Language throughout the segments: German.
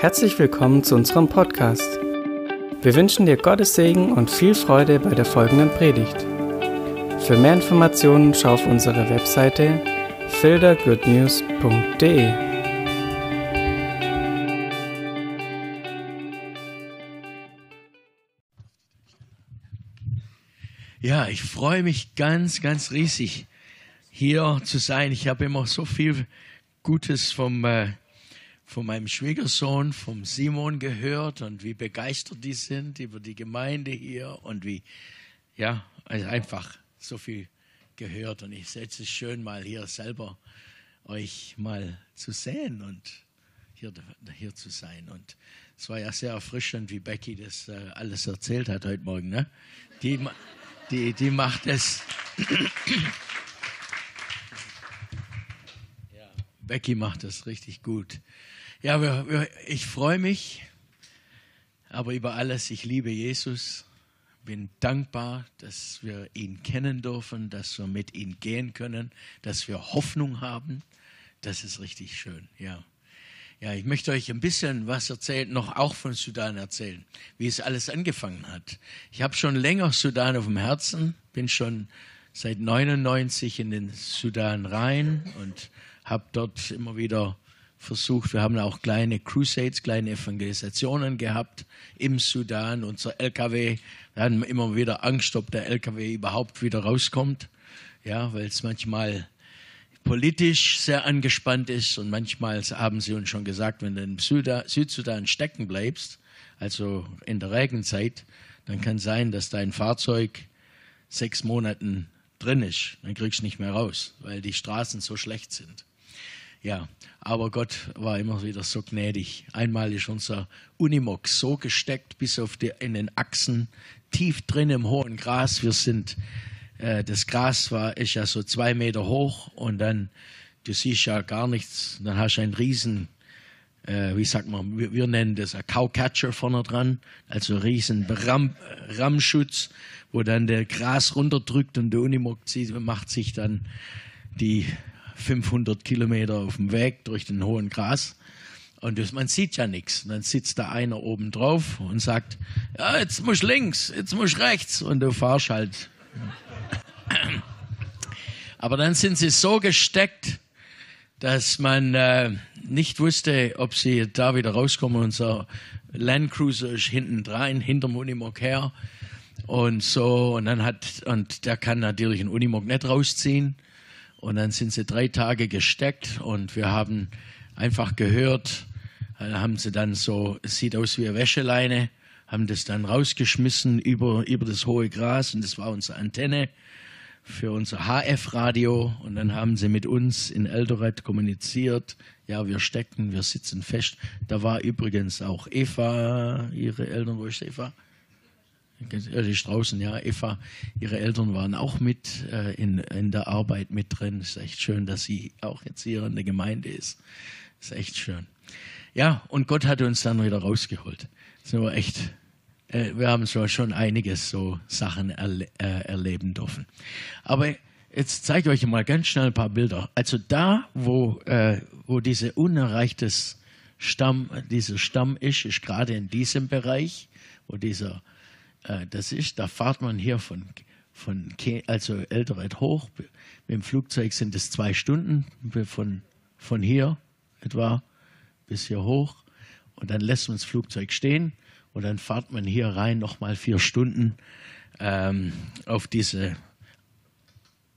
Herzlich willkommen zu unserem Podcast. Wir wünschen dir Gottes Segen und viel Freude bei der folgenden Predigt. Für mehr Informationen schau auf unsere Webseite fildergoodnews.de. Ja, ich freue mich ganz, ganz riesig, hier zu sein. Ich habe immer so viel Gutes vom, äh, von meinem Schwiegersohn, vom Simon gehört und wie begeistert die sind über die Gemeinde hier und wie, ja, also einfach so viel gehört. Und ich setze es schön mal hier selber euch mal zu sehen und hier, hier zu sein. Und es war ja sehr erfrischend, wie Becky das äh, alles erzählt hat heute Morgen. Ne? Die, die, die macht es. Becky macht das richtig gut. Ja, wir, wir, ich freue mich, aber über alles, ich liebe Jesus, bin dankbar, dass wir ihn kennen dürfen, dass wir mit ihm gehen können, dass wir Hoffnung haben. Das ist richtig schön, ja. Ja, ich möchte euch ein bisschen was erzählen, noch auch von Sudan erzählen, wie es alles angefangen hat. Ich habe schon länger Sudan auf dem Herzen, bin schon seit 99 in den Sudan rein und habe dort immer wieder versucht. Wir haben auch kleine Crusades, kleine Evangelisationen gehabt im Sudan. Unser LKW, wir hatten immer wieder Angst, ob der LKW überhaupt wieder rauskommt. Ja, weil es manchmal politisch sehr angespannt ist und manchmal haben sie uns schon gesagt, wenn du im Südsudan stecken bleibst, also in der Regenzeit, dann kann sein, dass dein Fahrzeug sechs Monaten drin ist. Dann kriegst du nicht mehr raus, weil die Straßen so schlecht sind. Ja, aber Gott war immer wieder so gnädig. Einmal ist unser Unimog so gesteckt bis auf die, in den Achsen, tief drin im hohen Gras. Wir sind, äh, das Gras war, ist ja so zwei Meter hoch und dann, du siehst ja gar nichts. Dann hast du einen riesen, äh, wie sagt man, wir, wir, nennen das ein Cowcatcher vorne dran, also riesen Ram, Rammschutz, wo dann der Gras runterdrückt und der Unimog macht sich dann die 500 Kilometer auf dem Weg durch den hohen Gras. Und das, man sieht ja nichts. Und dann sitzt da einer oben drauf und sagt, ja, jetzt muss links, jetzt muss rechts. Und du fahrst halt. Aber dann sind sie so gesteckt, dass man äh, nicht wusste, ob sie da wieder rauskommen. Unser Landcruiser ist hinten rein, hinterm Unimog her. Und so, und dann hat, und der kann natürlich einen Unimog nicht rausziehen. Und dann sind sie drei Tage gesteckt und wir haben einfach gehört, äh, haben sie dann so, es sieht aus wie eine Wäscheleine, haben das dann rausgeschmissen über, über das hohe Gras und das war unsere Antenne für unser HF-Radio und dann haben sie mit uns in Eldoret kommuniziert. Ja, wir stecken, wir sitzen fest. Da war übrigens auch Eva, ihre Eltern, wo ist Eva? Die Straußen, ja, Eva, ihre Eltern waren auch mit äh, in, in der Arbeit mit drin. Ist echt schön, dass sie auch jetzt hier in der Gemeinde ist. ist echt schön. Ja, und Gott hat uns dann wieder rausgeholt. So echt, äh, wir haben so schon einiges so Sachen erle äh, erleben dürfen. Aber jetzt zeige ich euch mal ganz schnell ein paar Bilder. Also da, wo, äh, wo diese unerreichtes Stamm, dieser Stamm ist, ist gerade in diesem Bereich, wo dieser äh, das ist, da fahrt man hier von, von also Eldoret hoch. Mit dem Flugzeug sind es zwei Stunden von, von hier etwa bis hier hoch. Und dann lässt man das Flugzeug stehen und dann fahrt man hier rein nochmal vier Stunden ähm, auf diese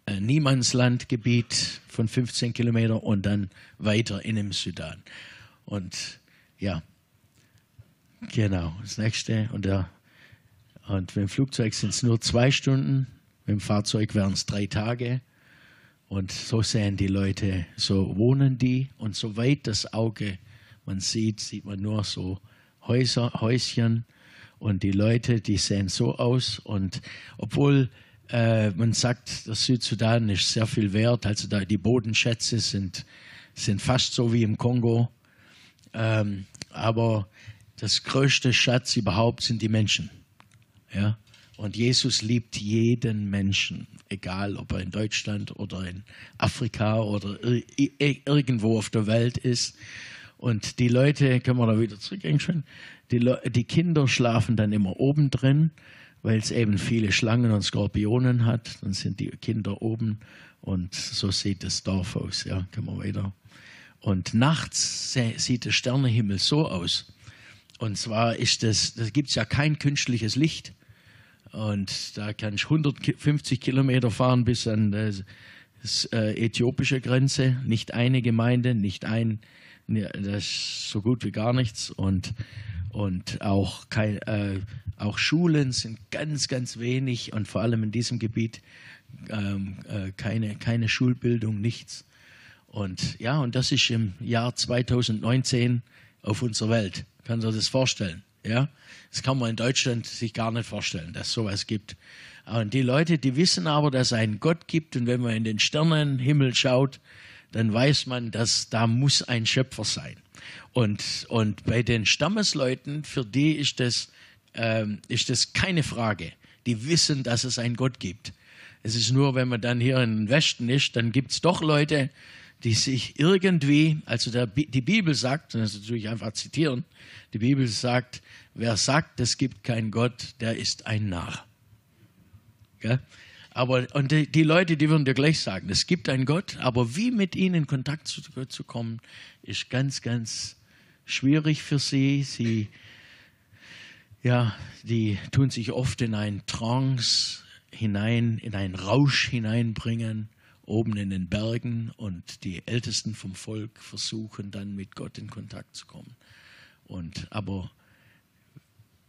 äh, Niemandslandgebiet von 15 Kilometer und dann weiter in den Sudan. Und ja, genau, das nächste. Und der und mit dem Flugzeug sind es nur zwei Stunden, mit dem Fahrzeug wären es drei Tage. Und so sehen die Leute, so wohnen die. Und soweit das Auge man sieht, sieht man nur so Häuser, Häuschen. Und die Leute, die sehen so aus. Und obwohl äh, man sagt, der Südsudan ist sehr viel wert, also da die Bodenschätze sind, sind fast so wie im Kongo. Ähm, aber das größte Schatz überhaupt sind die Menschen. Ja? Und Jesus liebt jeden Menschen, egal ob er in Deutschland oder in Afrika oder irgendwo auf der Welt ist. Und die Leute, können wir da wieder zurückgehen die, die Kinder schlafen dann immer oben drin, weil es eben viele Schlangen und Skorpionen hat. Dann sind die Kinder oben und so sieht das Dorf aus. Ja, können wir weiter. Und nachts sieht der Sternenhimmel so aus. Und zwar ist das, da gibt es ja kein künstliches Licht. Und da kann ich 150 Kilometer fahren bis an das äh, äthiopische Grenze. Nicht eine Gemeinde, nicht ein, das ist so gut wie gar nichts. Und, und auch, kein, äh, auch Schulen sind ganz, ganz wenig und vor allem in diesem Gebiet ähm, äh, keine, keine Schulbildung, nichts. Und ja, und das ist im Jahr 2019 auf unserer Welt. Kann sich das vorstellen? Ja, das kann man in Deutschland sich gar nicht vorstellen, dass sowas gibt. Und die Leute, die wissen aber, dass es einen Gott gibt und wenn man in den Sternenhimmel schaut, dann weiß man, dass da muss ein Schöpfer sein. Und, und bei den Stammesleuten, für die ist das, ähm, ist das keine Frage. Die wissen, dass es einen Gott gibt. Es ist nur, wenn man dann hier im Westen ist, dann gibt es doch Leute, die sich irgendwie, also der, die Bibel sagt, das ist natürlich einfach zitieren, die Bibel sagt, wer sagt, es gibt keinen Gott, der ist ein Narr. Ja? Aber, und die, die, Leute, die würden dir gleich sagen, es gibt einen Gott, aber wie mit ihnen in Kontakt zu, zu kommen, ist ganz, ganz schwierig für sie. Sie, ja, die tun sich oft in einen Trance hinein, in einen Rausch hineinbringen oben in den Bergen und die Ältesten vom Volk versuchen dann mit Gott in Kontakt zu kommen. Und, aber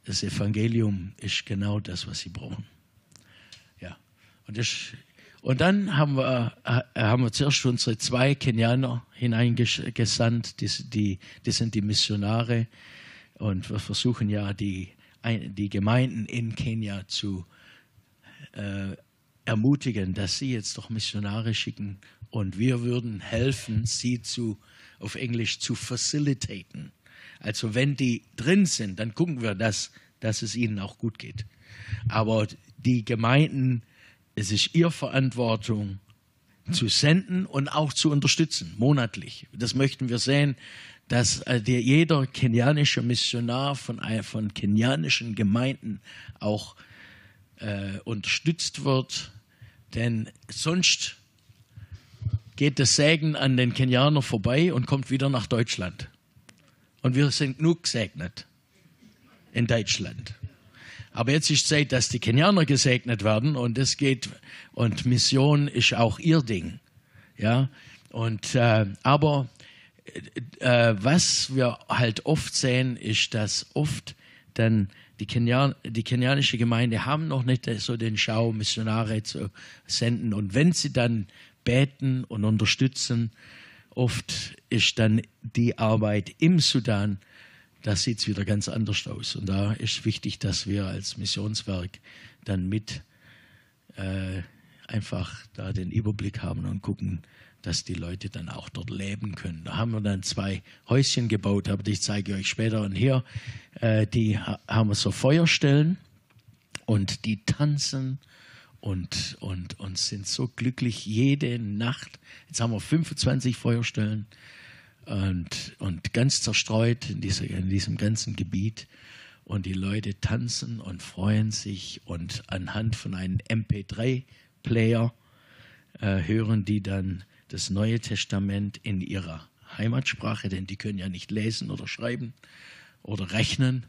das Evangelium ist genau das, was sie brauchen. Ja. Und, das, und dann haben wir, äh, haben wir zuerst unsere zwei Kenianer hineingesandt, die, die, die sind die Missionare. Und wir versuchen ja, die, die Gemeinden in Kenia zu äh, ermutigen, dass sie jetzt doch Missionare schicken und wir würden helfen, sie zu, auf Englisch zu facilitaten. Also wenn die drin sind, dann gucken wir, dass, dass es ihnen auch gut geht. Aber die Gemeinden, es ist ihre Verantwortung, zu senden und auch zu unterstützen, monatlich. Das möchten wir sehen, dass äh, der, jeder kenianische Missionar von, von kenianischen Gemeinden auch äh, unterstützt wird, denn sonst geht das Sägen an den Kenianer vorbei und kommt wieder nach Deutschland. Und wir sind genug gesegnet in Deutschland. Aber jetzt ist Zeit, dass die Kenianer gesegnet werden und es geht und Mission ist auch ihr Ding, ja. Und äh, aber äh, was wir halt oft sehen, ist, dass oft dann die, Kenian, die kenianische Gemeinde haben noch nicht so den Schau, Missionare zu senden. Und wenn sie dann beten und unterstützen, oft ist dann die Arbeit im Sudan, da sieht es wieder ganz anders aus. Und da ist wichtig, dass wir als Missionswerk dann mit äh, einfach da den Überblick haben und gucken, dass die Leute dann auch dort leben können. Da haben wir dann zwei Häuschen gebaut, aber die zeige ich euch später. Und hier, äh, die haben wir so Feuerstellen und die tanzen und, und, und sind so glücklich jede Nacht. Jetzt haben wir 25 Feuerstellen und, und ganz zerstreut in, dieser, in diesem ganzen Gebiet. Und die Leute tanzen und freuen sich und anhand von einem MP3-Player äh, hören die dann das Neue Testament in ihrer Heimatsprache, denn die können ja nicht lesen oder schreiben oder rechnen.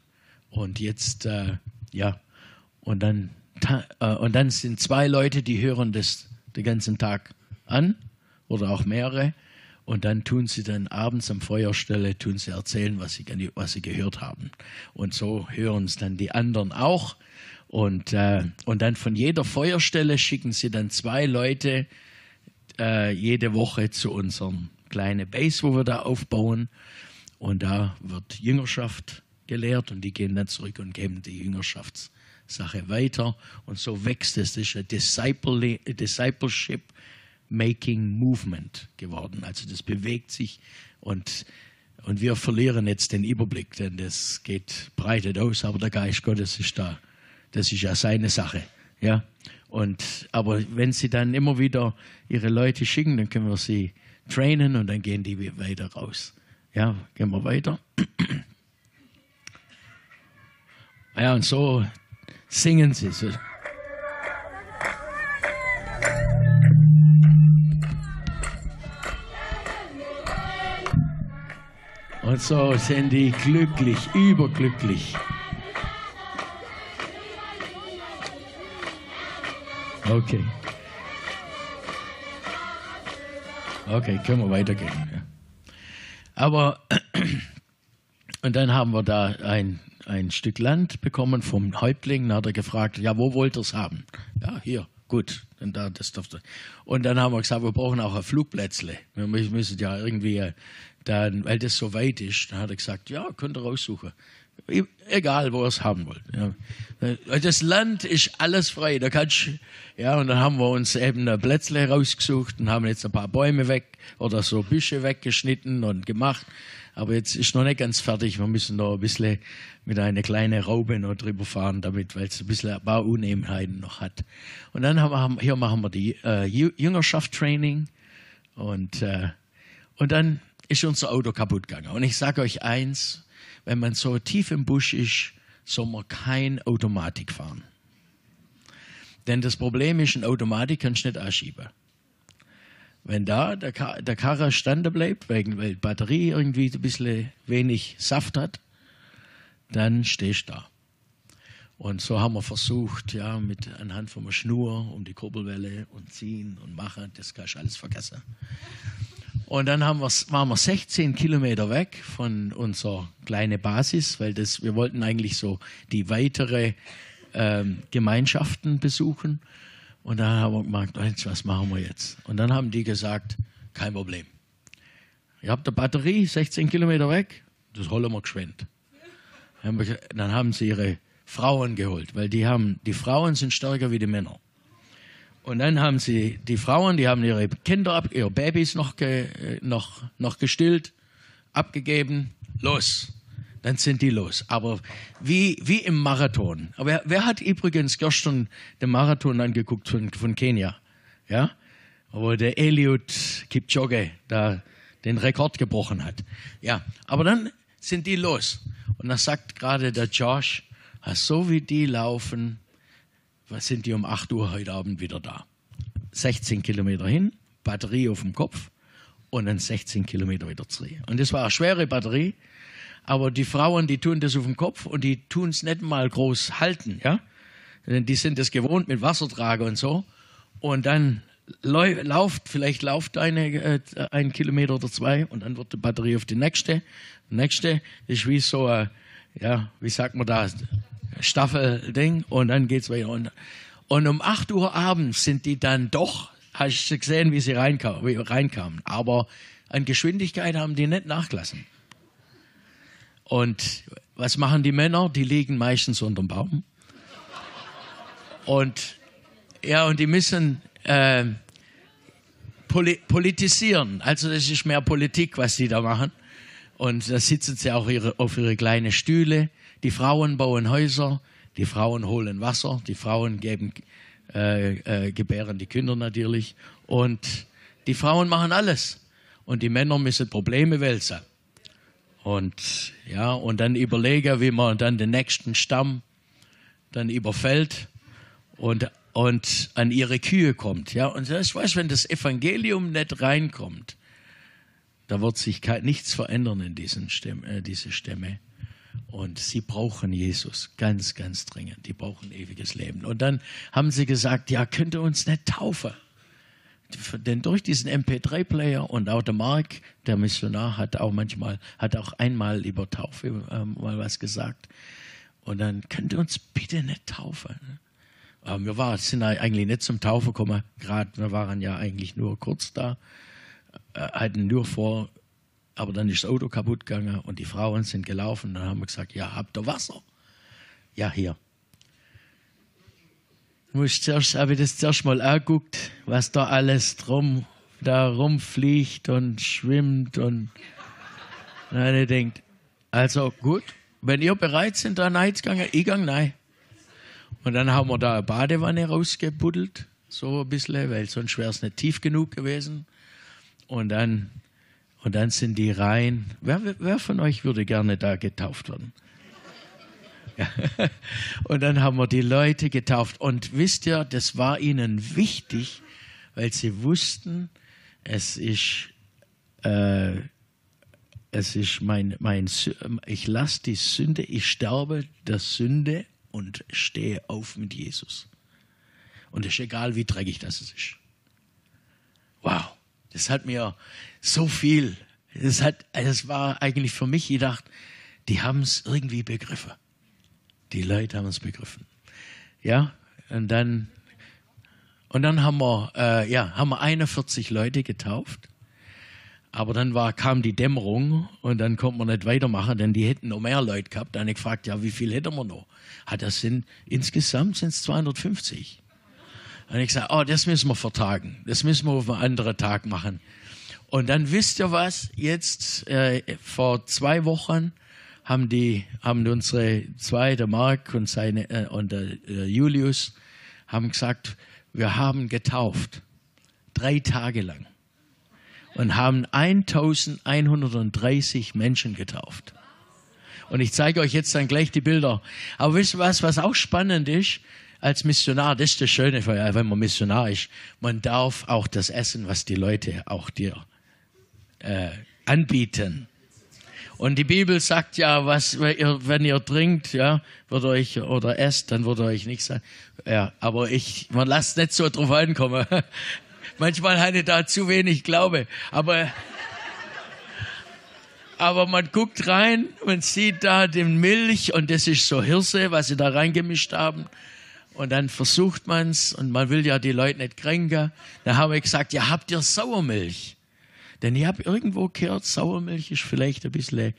Und jetzt, äh, ja, und dann, äh, und dann sind zwei Leute, die hören das den ganzen Tag an oder auch mehrere. Und dann tun sie dann abends am Feuerstelle, tun sie erzählen, was sie, was sie gehört haben. Und so hören es dann die anderen auch. Und, äh, und dann von jeder Feuerstelle schicken sie dann zwei Leute, äh, jede Woche zu unserem kleinen Base, wo wir da aufbauen. Und da wird Jüngerschaft gelehrt und die gehen dann zurück und geben die Jüngerschaftssache weiter. Und so wächst es. Das ist ein Disciple, Discipleship Making Movement geworden. Also das bewegt sich und, und wir verlieren jetzt den Überblick, denn das geht breitet aus, aber der Geist Gottes ist da. Das ist ja seine Sache. Ja, und, aber wenn sie dann immer wieder ihre Leute schicken, dann können wir sie trainen und dann gehen die weiter raus. Ja, gehen wir weiter. Ja, und so singen sie. So. Und so sind die glücklich, überglücklich. Okay. Okay, können wir weitergehen. Ja. Aber, und dann haben wir da ein, ein Stück Land bekommen vom Häuptling. Dann hat er gefragt, ja, wo wollt ihr es haben? Ja, hier, gut. Und, da, das durfte. und dann haben wir gesagt, wir brauchen auch ein Flugplätzle. Wir müssen ja irgendwie, dann, weil das so weit ist, dann hat er gesagt, ja, könnt ihr raussuchen. Egal, wo ihr es haben wollt. Ja. Das Land ist alles frei. Da kannst, ja, und dann haben wir uns eben ein Plätzle rausgesucht und haben jetzt ein paar Bäume weg oder so Büsche weggeschnitten und gemacht. Aber jetzt ist noch nicht ganz fertig. Wir müssen noch ein bisschen mit einer kleinen Raube noch drüber fahren, damit, weil es ein bisschen ein paar Unebenheiten noch hat. Und dann haben wir, hier machen wir die äh, Jüngerschaft-Training und, äh, und dann ist unser Auto kaputt gegangen. Und ich sage euch eins, wenn man so tief im Busch ist, soll man kein Automatik fahren. Denn das Problem ist, ein Automatik kannst du nicht anschieben. Wenn da der, Kar der Karre standen bleibt, wegen, weil die Batterie irgendwie ein bisschen wenig Saft hat, dann stehst du da. Und so haben wir versucht, ja, mit anhand von einer Schnur um die Kurbelwelle und ziehen und machen, das kannst du alles vergessen. Und dann haben wir, waren wir 16 Kilometer weg von unserer kleinen Basis, weil das, wir wollten eigentlich so die weitere ähm, Gemeinschaften besuchen. Und dann haben wir gemerkt, was machen wir jetzt? Und dann haben die gesagt, kein Problem. Ihr habt eine Batterie, 16 Kilometer weg, das holen wir geschwind. Dann haben sie ihre Frauen geholt, weil die haben, die Frauen sind stärker wie die Männer. Und dann haben sie die Frauen, die haben ihre Kinder, ab, ihre Babys noch, ge, noch, noch gestillt, abgegeben, los. Dann sind die los. Aber wie, wie im Marathon. Aber wer, wer hat übrigens gestern den Marathon angeguckt von, von Kenia? Ja? Wo der Eliud Kipchoge da den Rekord gebrochen hat. Ja, aber dann sind die los. Und da sagt gerade der Josh, so wie die laufen, sind die um 8 Uhr heute Abend wieder da. 16 Kilometer hin, Batterie auf dem Kopf und dann 16 Kilometer wieder zurück. Und das war eine schwere Batterie, aber die Frauen, die tun das auf dem Kopf und die tun es nicht mal groß halten, ja. Die sind das gewohnt mit Wassertrage und so. Und dann lauft, vielleicht läuft eine, äh, ein Kilometer oder zwei und dann wird die Batterie auf die nächste. Nächste ist wie so, ein, ja, wie sagt man da, Staffelding und dann geht's weiter. Und, und um 8 Uhr abends sind die dann doch, hast du gesehen, wie sie reinkam, wie reinkamen. Aber an Geschwindigkeit haben die nicht nachgelassen. Und was machen die Männer? Die liegen meistens unterm Baum. Und ja, und die müssen äh, poli politisieren. Also das ist mehr Politik, was die da machen. Und da sitzen sie auch ihre, auf ihre kleinen Stühle die Frauen bauen Häuser, die Frauen holen Wasser, die Frauen geben, äh, äh, gebären die Kinder natürlich. Und die Frauen machen alles. Und die Männer müssen Probleme wälzen. Und ja, und dann überlegen, wie man dann den nächsten Stamm dann überfällt und, und an ihre Kühe kommt. Ja, und das weißt, wenn das Evangelium nicht reinkommt, da wird sich nichts verändern in diesen Stämme, äh, diese Stämme. Und sie brauchen Jesus ganz, ganz dringend. Die brauchen ewiges Leben. Und dann haben sie gesagt, ja, könnt ihr uns nicht taufen? Denn durch diesen MP3-Player und auch der Mark, der Missionar, hat auch manchmal, hat auch einmal über Taufe ähm, mal was gesagt. Und dann könnt ihr uns bitte nicht taufen. Aber wir waren, sind eigentlich nicht zum Taufe gekommen. Gerade, wir waren ja eigentlich nur kurz da, äh, hatten nur vor, aber dann ist das Auto kaputt gegangen und die Frauen sind gelaufen. Dann haben wir gesagt, ja, habt ihr Wasser? Ja, hier. Zuerst habe ich das zuerst mal angeguckt, was da alles drum da rumfliegt und schwimmt und dann ich denkt, also gut, wenn ihr bereit seid, da reinzugangen, ich gang nein. Und dann haben wir da eine Badewanne rausgebuddelt, so ein bisschen, weil sonst wäre es nicht tief genug gewesen. Und dann Und dann sind die rein. Wer, wer von euch würde gerne da getauft werden? Ja. Und dann haben wir die Leute getauft. Und wisst ihr, das war ihnen wichtig, weil sie wussten, es ist, äh, es ist mein, mein, ich lasse die Sünde, ich sterbe der Sünde und stehe auf mit Jesus. Und es ist egal, wie dreckig das ist. Wow, das hat mir so viel, das hat, das war eigentlich für mich gedacht, die haben es irgendwie begriffen. Die Leute haben es begriffen. Ja, und dann, und dann haben wir, äh, ja, haben wir 41 Leute getauft. Aber dann war, kam die Dämmerung und dann konnte man nicht weitermachen, denn die hätten noch mehr Leute gehabt. Dann habe ich gefragt, ja, wie viel hätten wir noch? Hat das sind, insgesamt sind es 250. Habe ich gesagt, oh, das müssen wir vertagen. Das müssen wir auf einen anderen Tag machen. Und dann wisst ihr was? Jetzt, äh, vor zwei Wochen haben die, haben unsere zwei, der Mark und seine, äh, und der äh, Julius, haben gesagt, wir haben getauft. Drei Tage lang. Und haben 1130 Menschen getauft. Und ich zeige euch jetzt dann gleich die Bilder. Aber wisst ihr was, was auch spannend ist? Als Missionar, das ist das Schöne, wenn man Missionar ist, man darf auch das essen, was die Leute auch dir äh, anbieten. Und die Bibel sagt ja, was, wenn ihr trinkt, ja, wird euch, oder esst, dann wird euch nichts sagen. Ja, aber ich, man lasst nicht so drauf ankommen. Manchmal habe ich da zu wenig Glaube. Aber, aber man guckt rein, man sieht da den Milch und das ist so Hirse, was sie da reingemischt haben. Und dann versucht man's und man will ja die Leute nicht kränken. Da haben wir gesagt, ja, habt ihr Sauermilch? Denn ich habe irgendwo gehört, Sauermilch ist vielleicht ein bisschen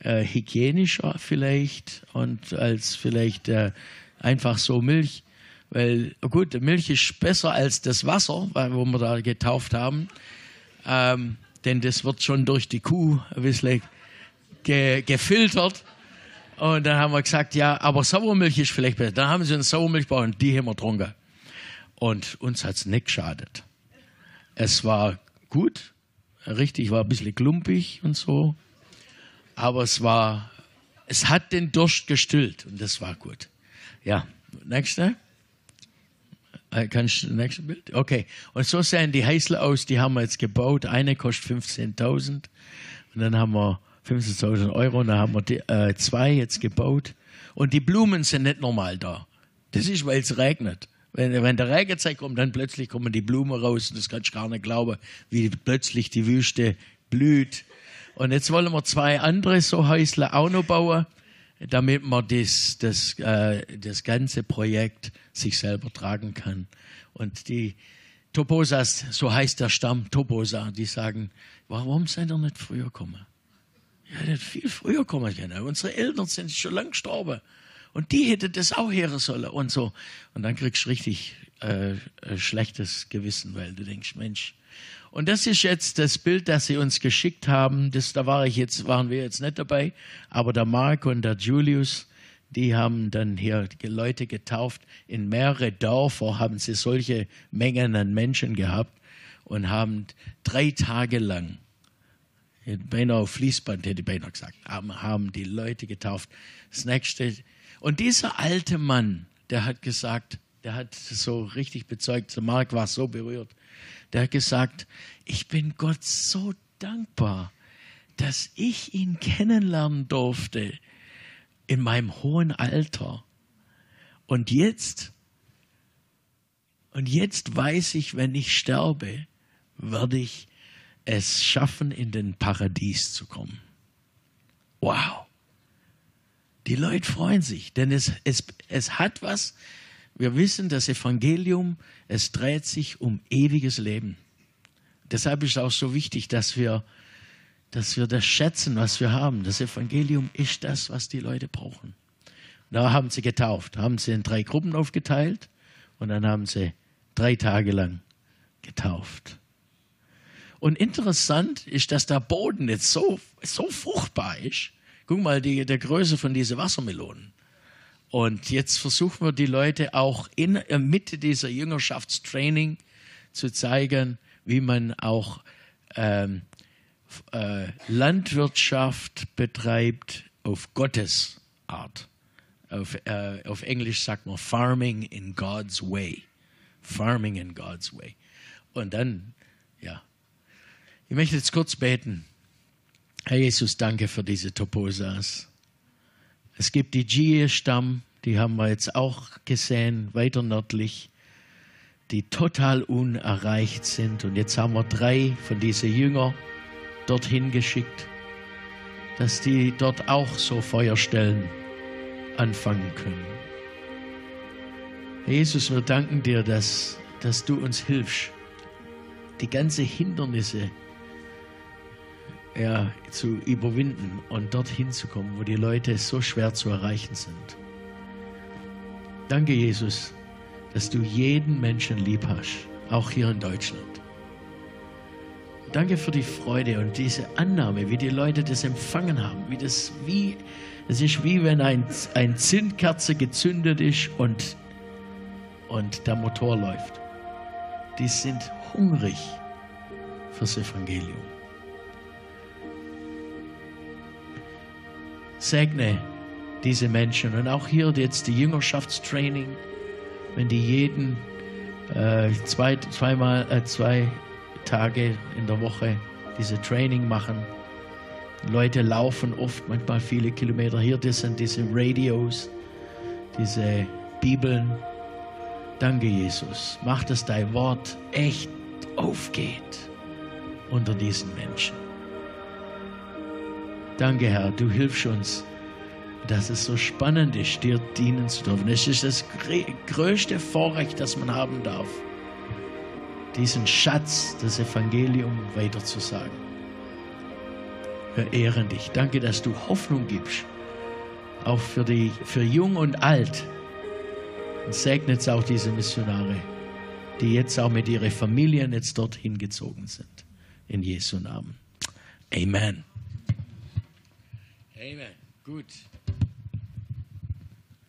äh, hygienischer vielleicht und als vielleicht äh, einfach so Milch. Weil, gut, Milch ist besser als das Wasser, wo wir da getauft haben. Ähm, denn das wird schon durch die Kuh ein bisschen ge gefiltert. Und dann haben wir gesagt, ja, aber Sauermilch ist vielleicht besser. Dann haben sie eine Sauermilch gebaut und die haben wir getrunken. Und uns hat es nicht geschadet. Es war gut, richtig, war ein bisschen klumpig und so. Aber es war, es hat den Durst gestillt und das war gut. Ja, nächste. Äh, kannst du, nächste Bild? Okay. Und so sehen die Häusle aus, die haben wir jetzt gebaut. Eine kostet 15.000 und dann haben wir 15.000 Euro dann haben wir die, äh, zwei jetzt gebaut. Und die Blumen sind nicht normal da. Das ist, weil es regnet. Wenn, wenn der Regenzeit kommt, dann plötzlich kommen die Blumen raus und das kannst du gar nicht glauben, wie plötzlich die Wüste blüht. Und jetzt wollen wir zwei andere so Häusle auch noch bauen, damit man das, das, äh, das ganze Projekt sich selber tragen kann. Und die Toposas, so heißt der Stamm Toposa, die sagen, warum seid ihr nicht früher gekommen? Ja, hättet viel früher kommen können. Unsere Eltern sind schon lang gestorben. Und die hätte das auch hören sollen und so. Und dann kriegst du richtig äh, schlechtes Gewissen, weil du denkst, Mensch. Und das ist jetzt das Bild, das sie uns geschickt haben. Das, da war ich jetzt, waren wir jetzt nicht dabei. Aber der Mark und der Julius, die haben dann hier Leute getauft. In mehrere Dörfer haben sie solche Mengen an Menschen gehabt und haben drei Tage lang beinahe auf Fließband hätte beinahe gesagt, haben, die Leute getauft. Das nächste, und dieser alte Mann, der hat gesagt, der hat so richtig bezeugt, Mark war so berührt, der hat gesagt, ich bin Gott so dankbar, dass ich ihn kennenlernen durfte in meinem hohen Alter. Und jetzt, und jetzt weiß ich, wenn ich sterbe, werde ich es schaffen, in den Paradies zu kommen. Wow. Die Leute freuen sich, denn es, es, es hat was. Wir wissen, das Evangelium, es dreht sich um ewiges Leben. Deshalb ist es auch so wichtig, dass wir, dass wir das schätzen, was wir haben. Das Evangelium ist das, was die Leute brauchen. Da haben sie getauft, haben sie in drei Gruppen aufgeteilt und dann haben sie drei Tage lang getauft. Und interessant ist, dass der Boden jetzt so, so fruchtbar ist, Guck mal, die, der Größe von diesen Wassermelonen. Und jetzt versuchen wir die Leute auch in der Mitte dieser Jüngerschaftstraining zu zeigen, wie man auch ähm, äh, Landwirtschaft betreibt auf Gottes Art. Auf, äh, auf Englisch sagt man Farming in God's Way. Farming in God's Way. Und dann, ja. Ich möchte jetzt kurz beten. Herr Jesus, danke für diese Toposas. Es gibt die Gie-Stamm, die haben wir jetzt auch gesehen, weiter nördlich, die total unerreicht sind. Und jetzt haben wir drei von diesen Jüngern dorthin geschickt, dass die dort auch so Feuerstellen anfangen können. Jesus, wir danken dir, dass, dass du uns hilfst, die ganzen Hindernisse ja, zu überwinden und dorthin zu kommen, wo die Leute so schwer zu erreichen sind. Danke, Jesus, dass du jeden Menschen lieb hast, auch hier in Deutschland. Danke für die Freude und diese Annahme, wie die Leute das empfangen haben, wie das wie es ist wie wenn ein, ein Zündkerze gezündet ist und, und der Motor läuft. Die sind hungrig fürs Evangelium. Segne diese Menschen und auch hier jetzt die Jüngerschaftstraining, wenn die jeden äh, zwei, zweimal, äh, zwei Tage in der Woche diese Training machen. Leute laufen oft, manchmal viele Kilometer hier. Das sind diese Radios, diese Bibeln. Danke, Jesus. Mach, dass dein Wort echt aufgeht unter diesen Menschen. Danke, Herr, du hilfst uns, dass es so spannend ist, dir dienen zu dürfen. Es ist das größte Vorrecht, das man haben darf diesen Schatz, das Evangelium weiterzusagen. Wir ehren dich. Danke, dass du Hoffnung gibst, auch für, die, für Jung und Alt. Und segnet auch diese Missionare, die jetzt auch mit ihren Familien jetzt dorthin gezogen sind. In Jesu Namen. Amen. Amen. Gut.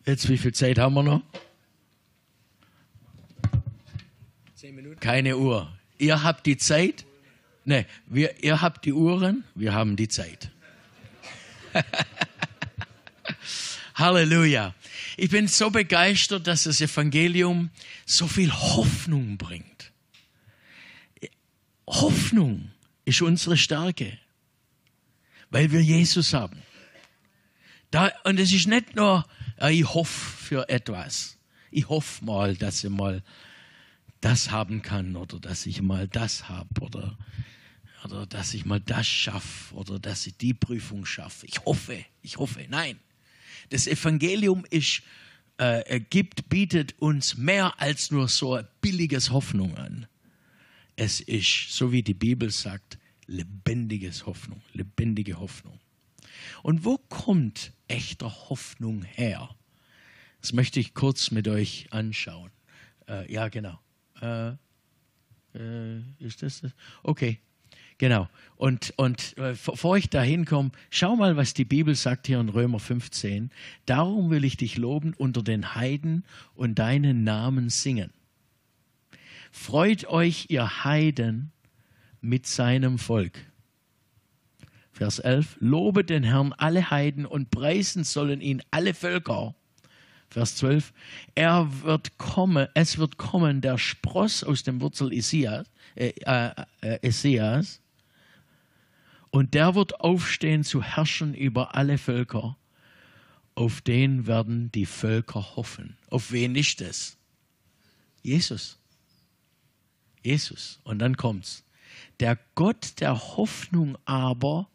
Jetzt, wie viel Zeit haben wir noch? Zehn Minuten? Keine Uhr. Ihr habt die Zeit? Ne, wir, ihr habt die Uhren, wir haben die Zeit. Halleluja. Ich bin so begeistert, dass das Evangelium so viel Hoffnung bringt. Hoffnung ist unsere Stärke, weil wir Jesus haben. Da, und es ist nicht nur, ich hoffe für etwas. Ich hoffe mal, dass ich mal das haben kann oder dass ich mal das habe oder, oder dass ich mal das schaffe oder dass ich die Prüfung schaffe. Ich hoffe, ich hoffe. Nein, das Evangelium ist, äh, gibt, bietet uns mehr als nur so ein billiges Hoffnung an. Es ist, so wie die Bibel sagt, lebendiges Hoffnung, lebendige Hoffnung. Und wo kommt echter Hoffnung her? Das möchte ich kurz mit euch anschauen. Äh, ja, genau. Äh, äh, ist das das? Okay, genau. Und, und äh, bevor ich da hinkomme, schau mal, was die Bibel sagt hier in Römer 15. Darum will ich dich loben unter den Heiden und deinen Namen singen. Freut euch, ihr Heiden, mit seinem Volk. Vers 11. Lobe den Herrn alle Heiden und preisen sollen ihn alle Völker. Vers 12. Er wird kommen, es wird kommen, der Spross aus dem Wurzel Isias, äh, äh, Isias, und der wird aufstehen zu herrschen über alle Völker. Auf den werden die Völker hoffen. Auf wen ist es? Jesus. Jesus. Und dann kommt's. Der Gott der Hoffnung aber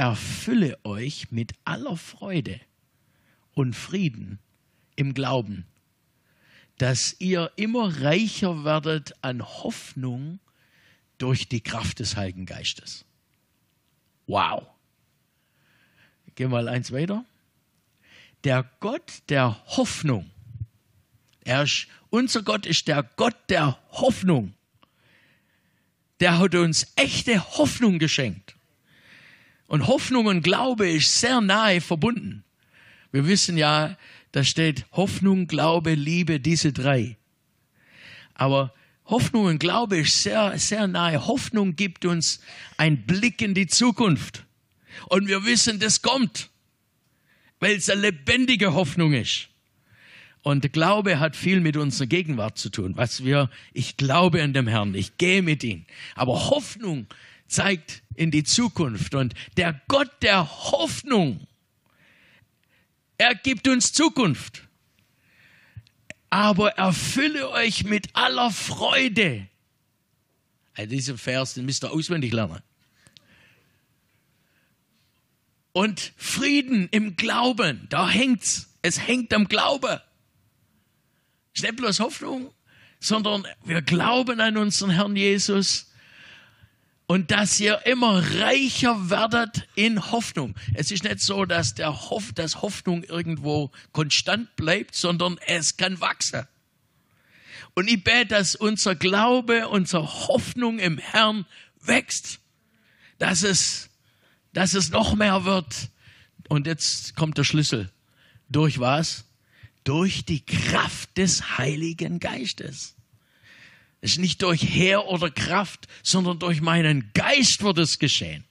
erfülle euch mit aller Freude und Frieden im Glauben, dass ihr immer reicher werdet an Hoffnung durch die Kraft des Heiligen Geistes. Wow. Gehen wir mal eins weiter. Der Gott der Hoffnung. Ist, unser Gott ist der Gott der Hoffnung. Der hat uns echte Hoffnung geschenkt. Und Hoffnung und Glaube ist sehr nahe verbunden. Wir wissen ja, da steht Hoffnung, Glaube, Liebe, diese drei. Aber Hoffnung und Glaube ist sehr, sehr nahe. Hoffnung gibt uns einen Blick in die Zukunft. Und wir wissen, das kommt, weil es eine lebendige Hoffnung ist. Und Glaube hat viel mit unserer Gegenwart zu tun. Was wir, ich glaube an dem Herrn, ich gehe mit ihm. Aber Hoffnung zeigt in die Zukunft. Und der Gott der Hoffnung, er gibt uns Zukunft. Aber erfülle euch mit aller Freude. Also diesen Vers, den müsst ihr auswendig lernen. Und Frieden im Glauben, da hängt's. Es hängt am Glauben. Ist nicht bloß Hoffnung, sondern wir glauben an unseren Herrn Jesus und dass ihr immer reicher werdet in Hoffnung. Es ist nicht so, dass der Hoff, dass Hoffnung irgendwo konstant bleibt, sondern es kann wachsen. Und ich bete, dass unser Glaube, unsere Hoffnung im Herrn wächst, dass es, dass es noch mehr wird. Und jetzt kommt der Schlüssel. Durch was? durch die Kraft des Heiligen Geistes. Es ist nicht durch Heer oder Kraft, sondern durch meinen Geist wird es geschehen.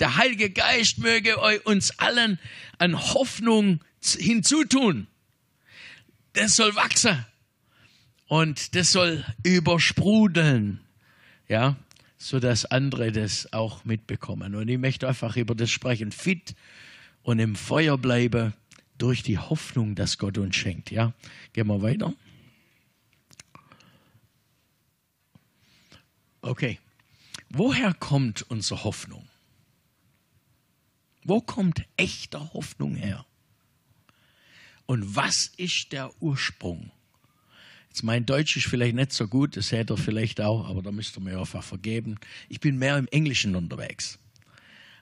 Der Heilige Geist möge uns allen an Hoffnung hinzutun. Das soll wachsen und das soll übersprudeln, ja, so dass andere das auch mitbekommen. Und ich möchte einfach über das sprechen, fit und im Feuer bleiben durch die Hoffnung, dass Gott uns schenkt. Ja, gehen wir weiter. Okay, woher kommt unsere Hoffnung? Wo kommt echte Hoffnung her? Und was ist der Ursprung? Jetzt mein Deutsch ist vielleicht nicht so gut, das hätte er vielleicht auch, aber da müsst ihr mir einfach vergeben. Ich bin mehr im Englischen unterwegs.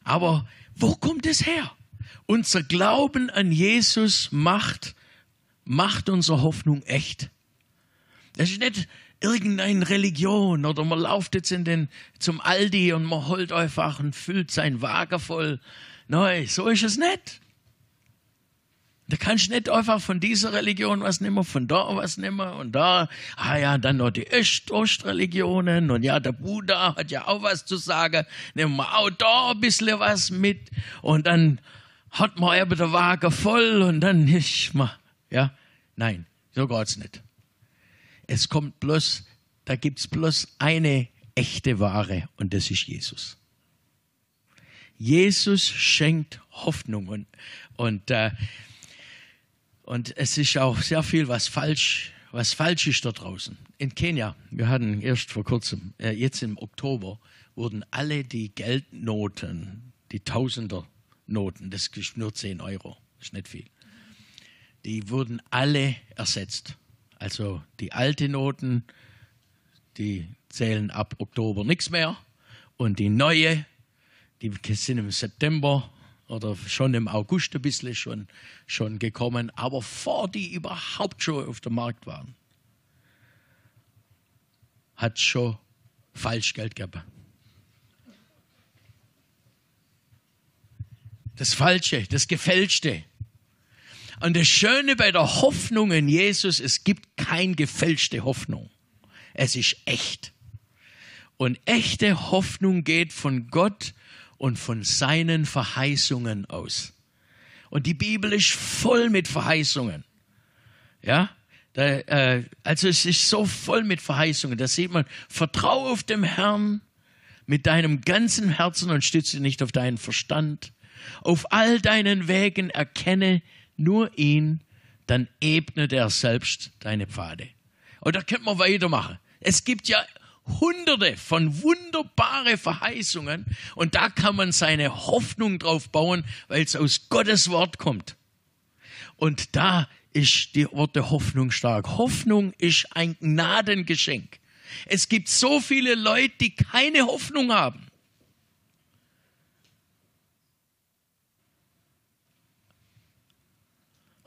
Aber wo kommt es her? Unser Glauben an Jesus macht, macht unsere Hoffnung echt. Das ist nicht irgendeine Religion oder man läuft jetzt in den, zum Aldi und man holt einfach und füllt sein Wagen voll. Nein, so ist es nicht. Da kannst du nicht einfach von dieser Religion was nehmen, von da was nehmen und da, ah ja, dann noch die Ostreligionen und ja, der Buddha hat ja auch was zu sagen, nehmen wir auch da ein bisschen was mit und dann hat man eben der Wagen voll und dann nicht mehr. Ja, nein, so geht's nicht. Es kommt bloß, da gibt's bloß eine echte Ware und das ist Jesus. Jesus schenkt Hoffnung und, und, äh, und es ist auch sehr viel, was falsch, was falsch ist da draußen. In Kenia, wir hatten erst vor kurzem, äh, jetzt im Oktober, wurden alle die Geldnoten, die Tausender Noten, das ist nur 10 Euro, ist nicht viel. Die wurden alle ersetzt. Also die alten Noten, die zählen ab Oktober nichts mehr. Und die neue, die sind im September oder schon im August ein bisschen schon, schon gekommen, aber vor die überhaupt schon auf dem Markt waren, hat schon Falschgeld gegeben. das Falsche, das Gefälschte. Und das Schöne bei der Hoffnung in Jesus, es gibt keine gefälschte Hoffnung. Es ist echt. Und echte Hoffnung geht von Gott und von seinen Verheißungen aus. Und die Bibel ist voll mit Verheißungen. Ja, da, äh, also es ist so voll mit Verheißungen. Da sieht man, vertraue auf dem Herrn mit deinem ganzen Herzen und stütze nicht auf deinen Verstand. Auf all deinen Wegen erkenne nur ihn, dann ebnet er selbst deine Pfade. Und da könnte man weitermachen. Es gibt ja hunderte von wunderbare Verheißungen und da kann man seine Hoffnung drauf bauen, weil es aus Gottes Wort kommt. Und da ist die Worte Hoffnung stark. Hoffnung ist ein Gnadengeschenk. Es gibt so viele Leute, die keine Hoffnung haben.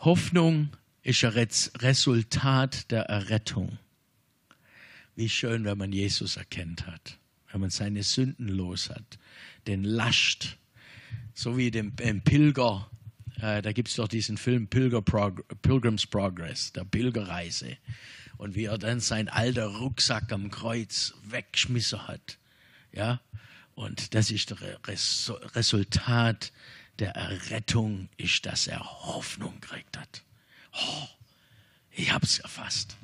Hoffnung ist ein Resultat der Errettung. Wie schön, wenn man Jesus erkennt hat, wenn man seine Sünden los hat, den Last, so wie dem, dem Pilger, äh, da gibt es doch diesen Film Pilger Prog Pilgrim's Progress, der Pilgerreise. und wie er dann sein alter Rucksack am Kreuz weggeschmissen hat. Ja, und das ist das Resultat der Errettung, ist, dass er Hoffnung gekriegt hat. Oh, ich hab's erfasst.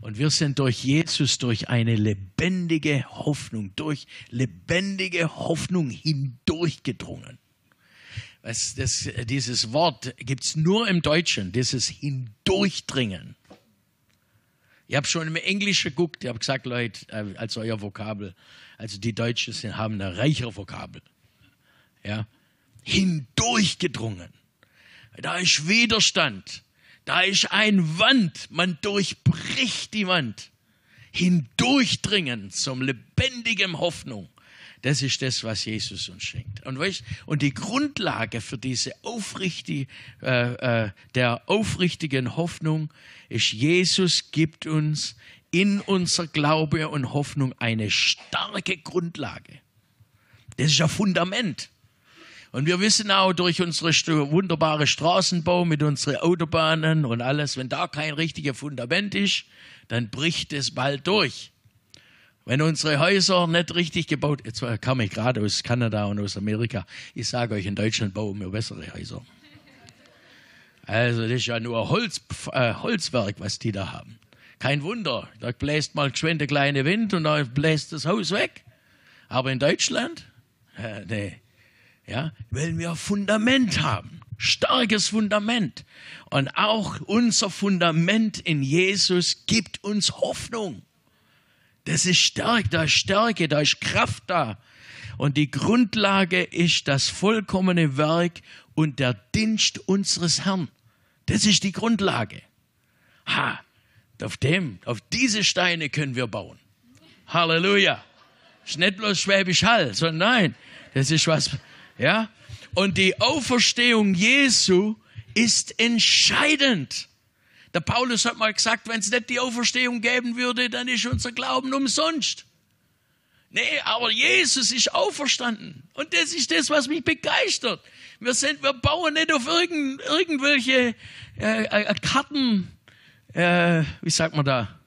Und wir sind durch Jesus, durch eine lebendige Hoffnung, durch lebendige Hoffnung hindurchgedrungen. Was das, dieses Wort gibt's nur im Deutschen, dieses Hindurchdringen. Ich habe schon im Englischen geguckt, ich habe gesagt, Leute, äh, als euer Vokabel, also die Deutschen sind, haben eine reichere Vokabel. Ja, hindurchgedrungen. Da ist Widerstand. Da ist ein Wand. Man durchbricht die Wand. Hindurchdringen zum lebendigen Hoffnung. Das ist das, was Jesus uns schenkt. Und, weißt, und die Grundlage für diese aufrichtige, äh, äh, der aufrichtigen Hoffnung ist, Jesus gibt uns in unser Glaube und Hoffnung eine starke Grundlage. Das ist ein Fundament. Und wir wissen auch durch unsere wunderbare Straßenbau mit unseren Autobahnen und alles, wenn da kein richtiges Fundament ist, dann bricht es bald durch. Wenn unsere Häuser nicht richtig gebaut, jetzt kam ich gerade aus Kanada und aus Amerika. Ich sage euch, in Deutschland bauen wir bessere Häuser. Also das ist ja nur Holz, äh, Holzwerk, was die da haben. Kein Wunder, da bläst mal geschwind der kleine Wind und dann bläst das Haus weg. Aber in Deutschland, äh, nee, ja, weil wir Fundament haben. Starkes Fundament. Und auch unser Fundament in Jesus gibt uns Hoffnung. Das ist stark, da ist Stärke, da ist Kraft da. Und die Grundlage ist das vollkommene Werk und der Dienst unseres Herrn. Das ist die Grundlage. Ha, auf dem, auf diese Steine können wir bauen. Halleluja. Ist nicht bloß Schwäbisch Hall, sondern nein, das ist was, ja? Und die Auferstehung Jesu ist entscheidend. Der Paulus hat mal gesagt, wenn es nicht die Auferstehung geben würde, dann ist unser Glauben umsonst. Nee, aber Jesus ist auferstanden. Und das ist das, was mich begeistert. Wir sind, wir bauen nicht auf irgend, irgendwelche äh, äh, Karten, äh, wie sagt man da?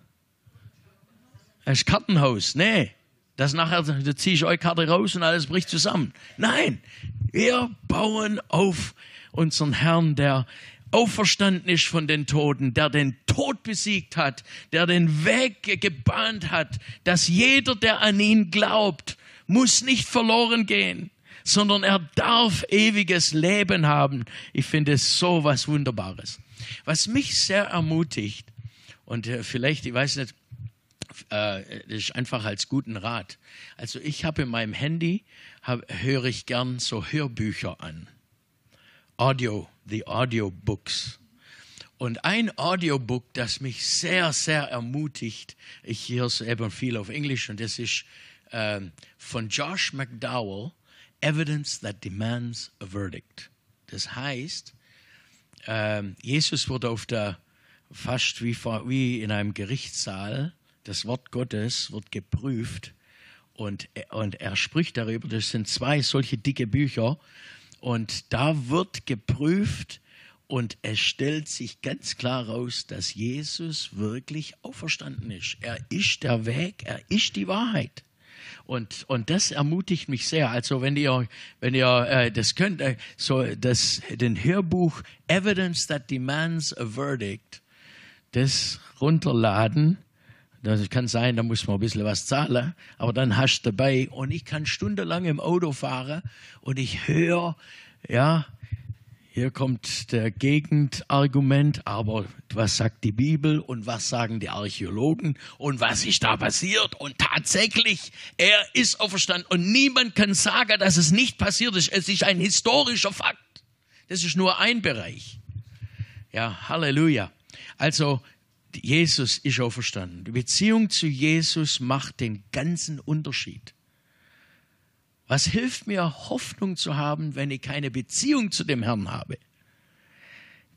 Ein Kartenhaus. Nee. Das nachher, da ziehe ich euch Karte raus und alles bricht zusammen. Nein, wir bauen auf unseren Herrn, der auferstanden ist von den Toten, der den Tod besiegt hat, der den Weg gebahnt hat, dass jeder, der an ihn glaubt, muss nicht verloren gehen, sondern er darf ewiges Leben haben. Ich finde es so was Wunderbares. Was mich sehr ermutigt, und äh, vielleicht, ich weiß nicht, äh, ist einfach als guten Rat. Also ich habe in meinem Handy, höre ich gern so Hörbücher an. Audio, the Audiobooks. Und ein Audiobook, das mich sehr, sehr ermutigt, ich höre es eben viel auf Englisch und das ist äh, von Josh McDowell, Evidence that Demands a Verdict. Das heißt, äh, Jesus wurde auf der, fast wie, wie in einem Gerichtssaal, das Wort Gottes wird geprüft und, und er spricht darüber. Das sind zwei solche dicke Bücher und da wird geprüft und es stellt sich ganz klar raus, dass Jesus wirklich auferstanden ist. Er ist der Weg, er ist die Wahrheit. Und, und das ermutigt mich sehr. Also wenn ihr, wenn ihr äh, das könnt, äh, so das, den Hörbuch Evidence That Demands a Verdict, das runterladen das kann sein, da muss man ein bisschen was zahlen, aber dann hast du dabei und ich kann stundenlang im Auto fahren und ich höre, ja, hier kommt der Gegendargument, aber was sagt die Bibel und was sagen die Archäologen und was ist da passiert? Und tatsächlich, er ist auferstanden und niemand kann sagen, dass es nicht passiert ist. Es ist ein historischer Fakt. Das ist nur ein Bereich. Ja, Halleluja. Also Jesus ist auferstanden. Die Beziehung zu Jesus macht den ganzen Unterschied. Was hilft mir, Hoffnung zu haben, wenn ich keine Beziehung zu dem Herrn habe?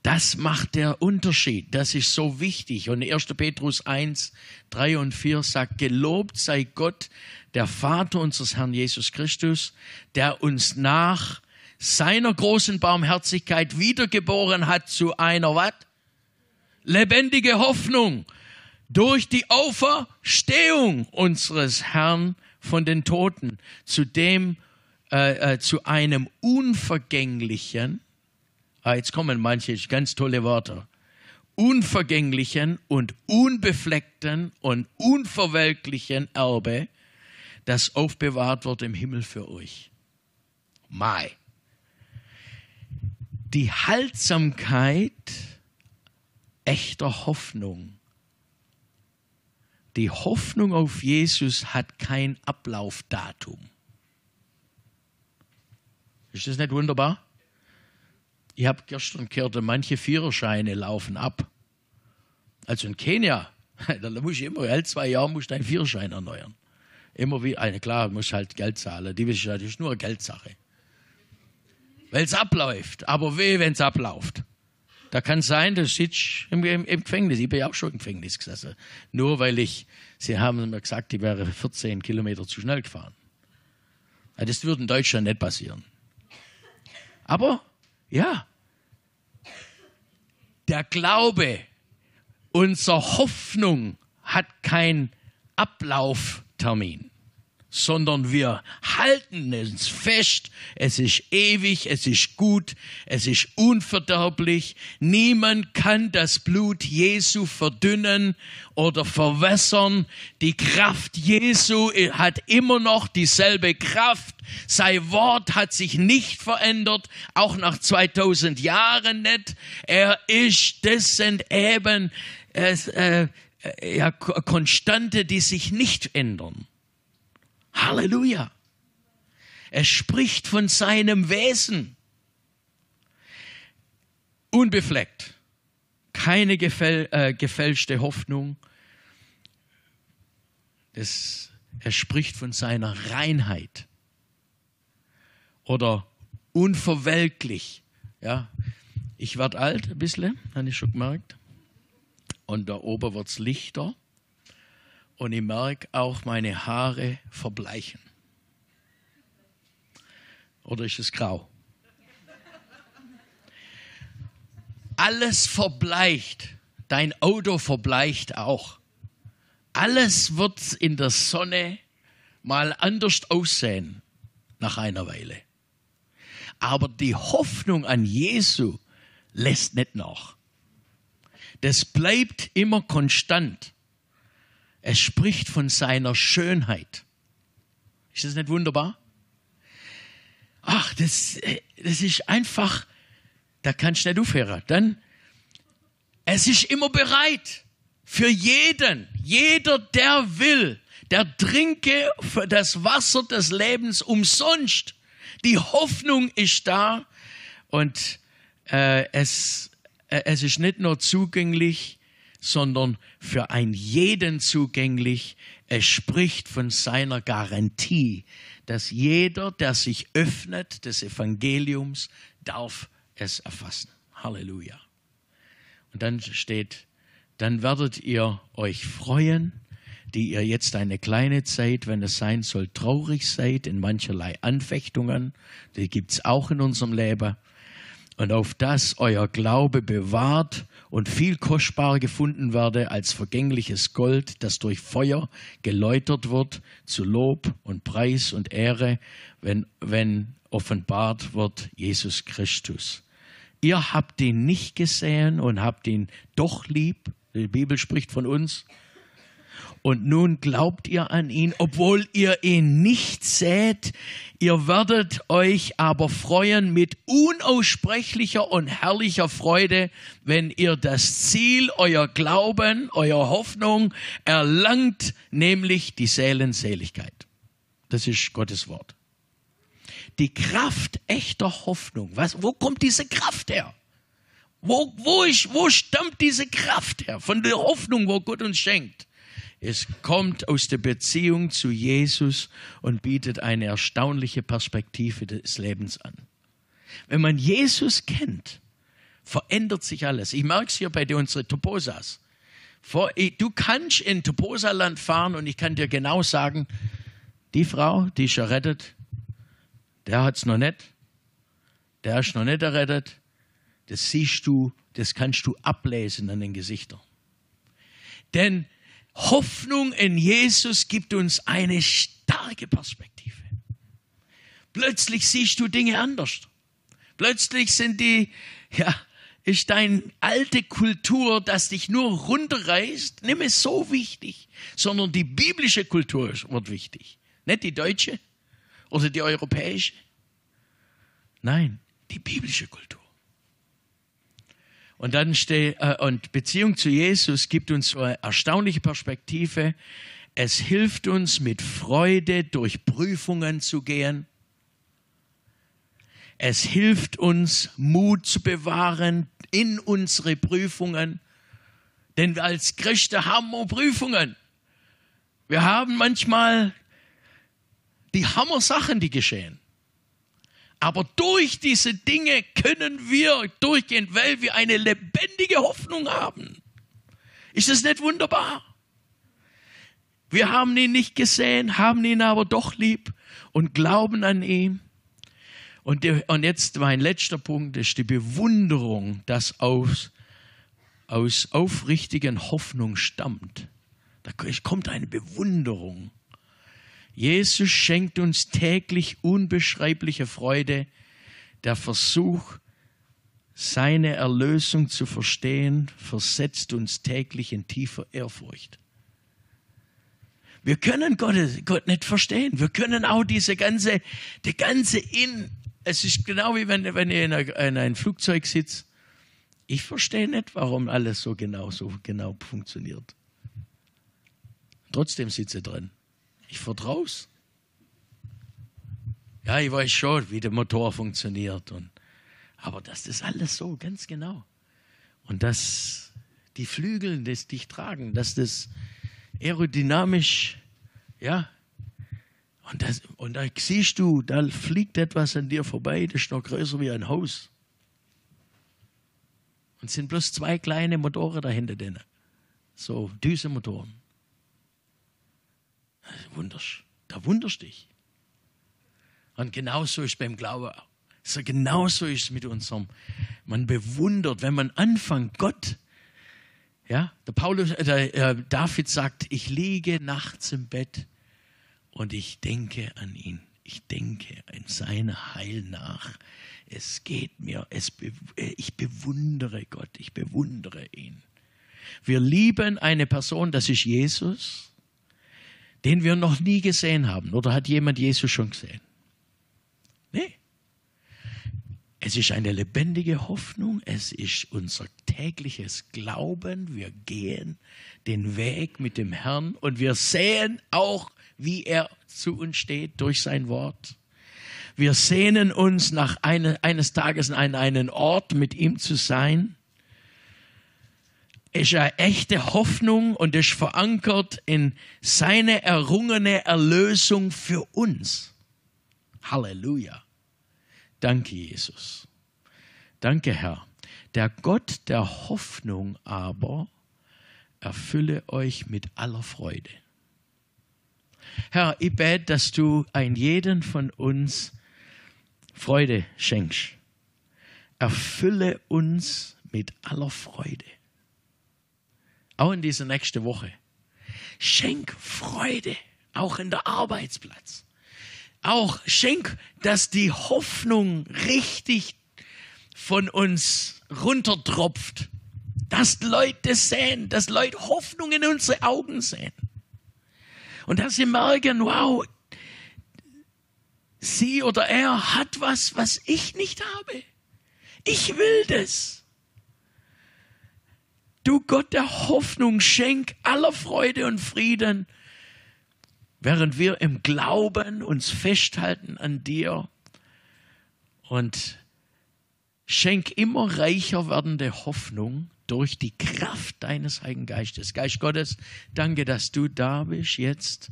Das macht der Unterschied. Das ist so wichtig. Und 1. Petrus 1, 3 und 4 sagt, gelobt sei Gott, der Vater unseres Herrn Jesus Christus, der uns nach seiner großen Barmherzigkeit wiedergeboren hat zu einer was? Lebendige Hoffnung durch die Auferstehung unseres Herrn von den Toten zu dem, äh, äh, zu einem unvergänglichen, ah, jetzt kommen manche ganz tolle Worte, unvergänglichen und unbefleckten und unverwelklichen Erbe, das aufbewahrt wird im Himmel für euch. Mai. Die Haltsamkeit echter Hoffnung. Die Hoffnung auf Jesus hat kein Ablaufdatum. Ist das nicht wunderbar? Ich habe gestern gehört, manche Viererscheine laufen ab. Also in Kenia, da muss ich immer, alle zwei Jahre musst du einen Viererschein erneuern. Immer wie, eine klar, muss halt Geld zahlen. Die wissen, das ist nur eine Geldsache. Weil es abläuft. Aber weh, wenn es abläuft. Da kann es sein, dass sitzt im, im, im, Gefängnis. Ich bin ja auch schon im Gefängnis gesessen. Nur weil ich, sie haben mir gesagt, ich wäre 14 Kilometer zu schnell gefahren. Das würde in Deutschland nicht passieren. Aber ja, der Glaube, unsere Hoffnung hat keinen Ablauftermin sondern wir halten es fest. Es ist ewig, es ist gut, es ist unverderblich. Niemand kann das Blut Jesu verdünnen oder verwässern. Die Kraft Jesu hat immer noch dieselbe Kraft. Sein Wort hat sich nicht verändert, auch nach 2000 Jahren nicht. Er ist, das sind eben äh, äh, ja, Konstante, die sich nicht ändern. Halleluja. Er spricht von seinem Wesen. Unbefleckt. Keine gefäl äh, gefälschte Hoffnung. Das, er spricht von seiner Reinheit. Oder unverwelklich. Ja, ich werde alt ein bisschen, habe ich schon gemerkt. Und da oben wird es lichter und ich merke auch, meine Haare verbleichen. Oder ist es grau? Alles verbleicht. Dein Auto verbleicht auch. Alles wird in der Sonne mal anders aussehen nach einer Weile. Aber die Hoffnung an Jesu lässt nicht nach. Das bleibt immer konstant. Es spricht von seiner Schönheit. Ist das nicht wunderbar? Ach, das, das ist einfach, da kannst du nicht aufhören. Dann, es ist immer bereit für jeden, jeder, der will, der trinke das Wasser des Lebens umsonst. Die Hoffnung ist da und äh, es, äh, es ist nicht nur zugänglich, sondern für einen jeden zugänglich. Es spricht von seiner Garantie, dass jeder, der sich öffnet des Evangeliums, darf es erfassen. Halleluja. Und dann steht, dann werdet ihr euch freuen, die ihr jetzt eine kleine Zeit, wenn es sein soll, traurig seid in mancherlei Anfechtungen. Die gibt's auch in unserem Leben und auf das euer Glaube bewahrt und viel kostbarer gefunden werde als vergängliches Gold, das durch Feuer geläutert wird, zu Lob und Preis und Ehre, wenn, wenn offenbart wird Jesus Christus. Ihr habt ihn nicht gesehen und habt ihn doch lieb. Die Bibel spricht von uns und nun glaubt ihr an ihn, obwohl ihr ihn nicht seht. Ihr werdet euch aber freuen mit unaussprechlicher und herrlicher Freude, wenn ihr das Ziel, euer Glauben, euer Hoffnung erlangt, nämlich die Seelenseligkeit. Das ist Gottes Wort. Die Kraft echter Hoffnung. Was, wo kommt diese Kraft her? Wo, wo, ist, wo stammt diese Kraft her? Von der Hoffnung, wo Gott uns schenkt. Es kommt aus der Beziehung zu Jesus und bietet eine erstaunliche Perspektive des Lebens an. Wenn man Jesus kennt, verändert sich alles. Ich merke es hier bei unseren Toposas. Du kannst in Toposaland fahren und ich kann dir genau sagen, die Frau, die ist errettet, der hat es noch nicht, der ist noch nicht errettet. Das siehst du, das kannst du ablesen an den Gesichtern. Denn Hoffnung in Jesus gibt uns eine starke Perspektive. Plötzlich siehst du Dinge anders. Plötzlich sind die, ja, ist deine alte Kultur, das dich nur runterreißt, nicht mehr so wichtig, sondern die biblische Kultur wird wichtig. Nicht die deutsche oder die europäische. Nein, die biblische Kultur. Und dann steht, äh, und Beziehung zu Jesus gibt uns so eine erstaunliche Perspektive. Es hilft uns mit Freude durch Prüfungen zu gehen. Es hilft uns, Mut zu bewahren in unsere Prüfungen. Denn als Christen haben wir Prüfungen. Wir haben manchmal die Hammer-Sachen, die geschehen. Aber durch diese Dinge können wir durchgehen, weil wir eine lebendige Hoffnung haben. Ist das nicht wunderbar? Wir haben ihn nicht gesehen, haben ihn aber doch lieb und glauben an ihn. Und, die, und jetzt mein letzter Punkt ist die Bewunderung, das aus, aus aufrichtigen Hoffnung stammt. Da kommt eine Bewunderung. Jesus schenkt uns täglich unbeschreibliche Freude. Der Versuch, seine Erlösung zu verstehen, versetzt uns täglich in tiefer Ehrfurcht. Wir können Gott, Gott nicht verstehen. Wir können auch diese ganze, die ganze in, es ist genau wie wenn, wenn ihr in, in einem Flugzeug sitzt. Ich verstehe nicht, warum alles so genau, so genau funktioniert. Trotzdem sitze drin. Ich vertraue es. Ja, ich weiß schon, wie der Motor funktioniert. Und, aber das ist alles so, ganz genau. Und dass die Flügel das dich tragen, dass das aerodynamisch, ja, und, das, und da siehst du, da fliegt etwas an dir vorbei, das ist noch größer wie ein Haus. Und es sind bloß zwei kleine Motoren dahinter drin. So Düsenmotoren. Wunderst, da wunderst dich. Und genauso ist beim Glauben. So genauso ist es mit unserem. Man bewundert, wenn man anfängt, Gott. Ja, der Paulus, äh, der, äh, David sagt, ich liege nachts im Bett und ich denke an ihn. Ich denke an sein Heil nach. Es geht mir, es, äh, ich bewundere Gott, ich bewundere ihn. Wir lieben eine Person, das ist Jesus den wir noch nie gesehen haben. Oder hat jemand Jesus schon gesehen? Nee. Es ist eine lebendige Hoffnung, es ist unser tägliches Glauben. Wir gehen den Weg mit dem Herrn und wir sehen auch, wie er zu uns steht durch sein Wort. Wir sehnen uns nach eine, eines Tages an einen Ort mit ihm zu sein ist eine echte Hoffnung und ist verankert in seine errungene Erlösung für uns. Halleluja. Danke, Jesus. Danke, Herr. Der Gott der Hoffnung aber erfülle euch mit aller Freude. Herr, ich bete, dass du ein jeden von uns Freude schenkst. Erfülle uns mit aller Freude. Auch in dieser nächsten Woche. Schenk Freude, auch in der Arbeitsplatz. Auch schenk, dass die Hoffnung richtig von uns runtertropft. Dass Leute sehen, dass Leute Hoffnung in unsere Augen sehen. Und dass sie merken, wow, sie oder er hat was, was ich nicht habe. Ich will das. Du Gott der Hoffnung, schenk aller Freude und Frieden, während wir im Glauben uns festhalten an dir und schenk immer reicher werdende Hoffnung durch die Kraft deines Heiligen Geistes. Geist Gottes, danke, dass du da bist jetzt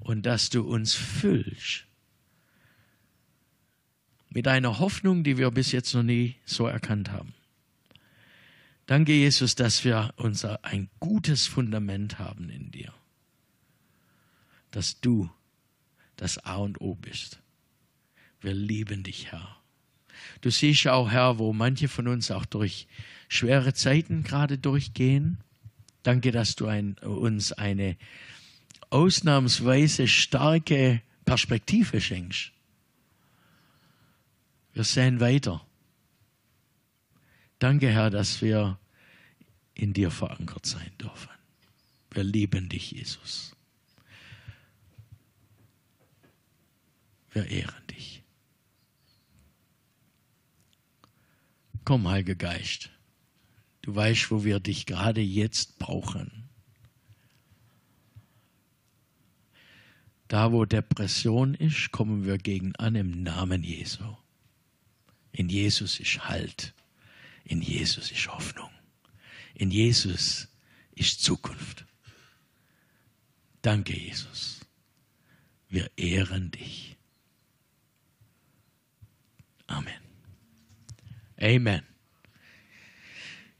und dass du uns füllst mit einer Hoffnung, die wir bis jetzt noch nie so erkannt haben. Danke, Jesus, dass wir unser ein gutes Fundament haben in dir. Dass du das A und O bist. Wir lieben dich, Herr. Du siehst auch, Herr, wo manche von uns auch durch schwere Zeiten gerade durchgehen. Danke, dass du ein, uns eine ausnahmsweise starke Perspektive schenkst. Wir sehen weiter. Danke, Herr, dass wir in dir verankert sein dürfen. Wir lieben dich, Jesus. Wir ehren dich. Komm, Heiliger Geist. Du weißt, wo wir dich gerade jetzt brauchen. Da, wo Depression ist, kommen wir gegen an im Namen Jesu. In Jesus ist Halt. In Jesus ist Hoffnung. In Jesus ist Zukunft. Danke, Jesus. Wir ehren dich. Amen. Amen.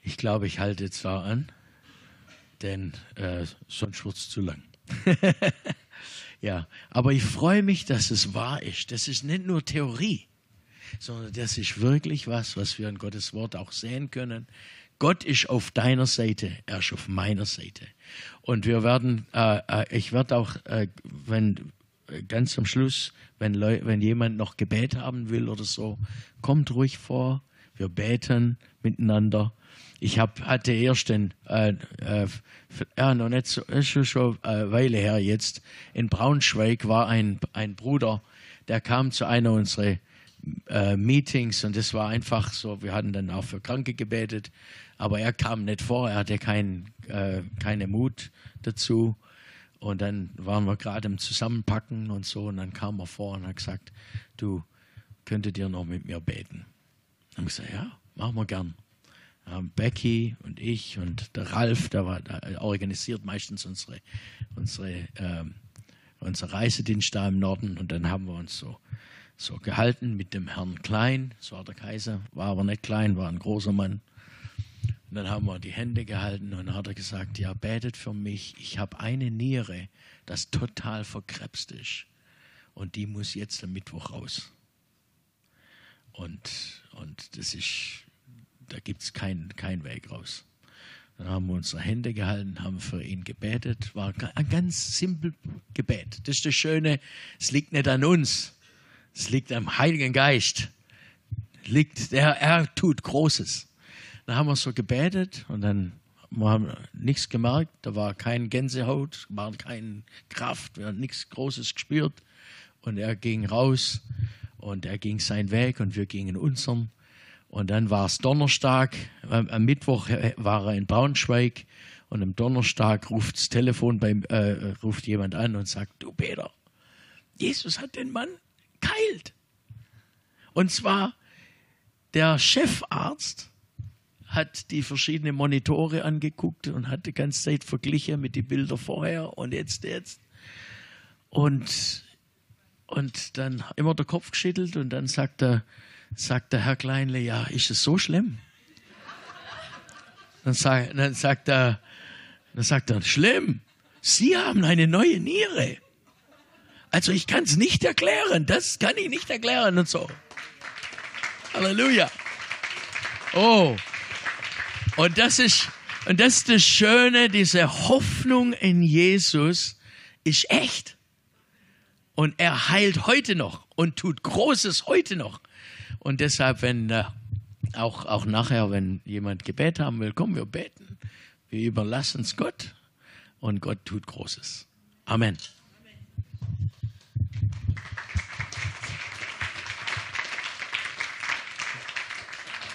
Ich glaube, ich halte zwar an, denn äh, sonst wird es zu lang. ja, aber ich freue mich, dass es wahr ist. Das ist nicht nur Theorie, sondern das ist wirklich was, was wir in Gottes Wort auch sehen können. Gott ist auf deiner Seite, er ist auf meiner Seite. Und wir werden, äh, äh ich werde auch, äh, wenn äh, ganz am Schluss, wenn, Leu wenn jemand noch Gebet haben will oder so, kommt ruhig vor. Wir beten miteinander. Ich hab, hatte erst den, äh, äh, ja, noch nicht so, ist schon, schon eine Weile her jetzt, in Braunschweig war ein, ein Bruder, der kam zu einer unserer äh, Meetings und das war einfach so, wir hatten dann auch für Kranke gebetet, aber er kam nicht vor, er hatte keinen äh, keine Mut dazu. Und dann waren wir gerade im Zusammenpacken und so und dann kam er vor und hat gesagt, du könntet ihr noch mit mir beten. Habe ich gesagt, ja, machen wir gern. Ähm, Becky und ich und der Ralf, der, war, der organisiert meistens unsere, unsere, ähm, unser Reisedienst da im Norden und dann haben wir uns so so gehalten mit dem Herrn Klein, so war der Kaiser, war aber nicht klein, war ein großer Mann. Und dann haben wir die Hände gehalten und dann hat er gesagt, ja, betet für mich, ich habe eine Niere, das total verkrebst ist. Und die muss jetzt am Mittwoch raus. Und, und das ist, da gibt es keinen kein Weg raus. Dann haben wir unsere Hände gehalten, haben für ihn gebetet. War ein ganz simpel Gebet. Das ist das Schöne, es liegt nicht an uns. Es liegt am Heiligen Geist. Liegt, er, er tut Großes. Dann haben wir so gebetet und dann haben wir nichts gemerkt. Da war kein Gänsehaut, war keine Kraft, wir haben nichts Großes gespürt. Und er ging raus und er ging seinen Weg und wir gingen unseren. Und dann war es Donnerstag, am Mittwoch war er in Braunschweig und am Donnerstag ruft Telefon beim, äh, ruft jemand an und sagt, du Peter, Jesus hat den Mann. Und zwar der Chefarzt hat die verschiedenen Monitore angeguckt und hat die ganze Zeit verglichen mit den Bildern vorher und jetzt, jetzt. Und, und dann immer der Kopf geschüttelt und dann sagt der, sagt der Herr Kleinle, ja, ist es so schlimm? Dann, sag, dann sagt er, dann sagt er, schlimm, Sie haben eine neue Niere. Also ich kann es nicht erklären. Das kann ich nicht erklären und so. Halleluja. Oh. Und das ist, und das ist das Schöne, diese Hoffnung in Jesus ist echt. Und er heilt heute noch und tut Großes heute noch. Und deshalb, wenn äh, auch, auch nachher, wenn jemand Gebet haben will, kommen wir beten. Wir überlassen es Gott und Gott tut Großes. Amen.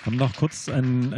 Haben noch kurz ein,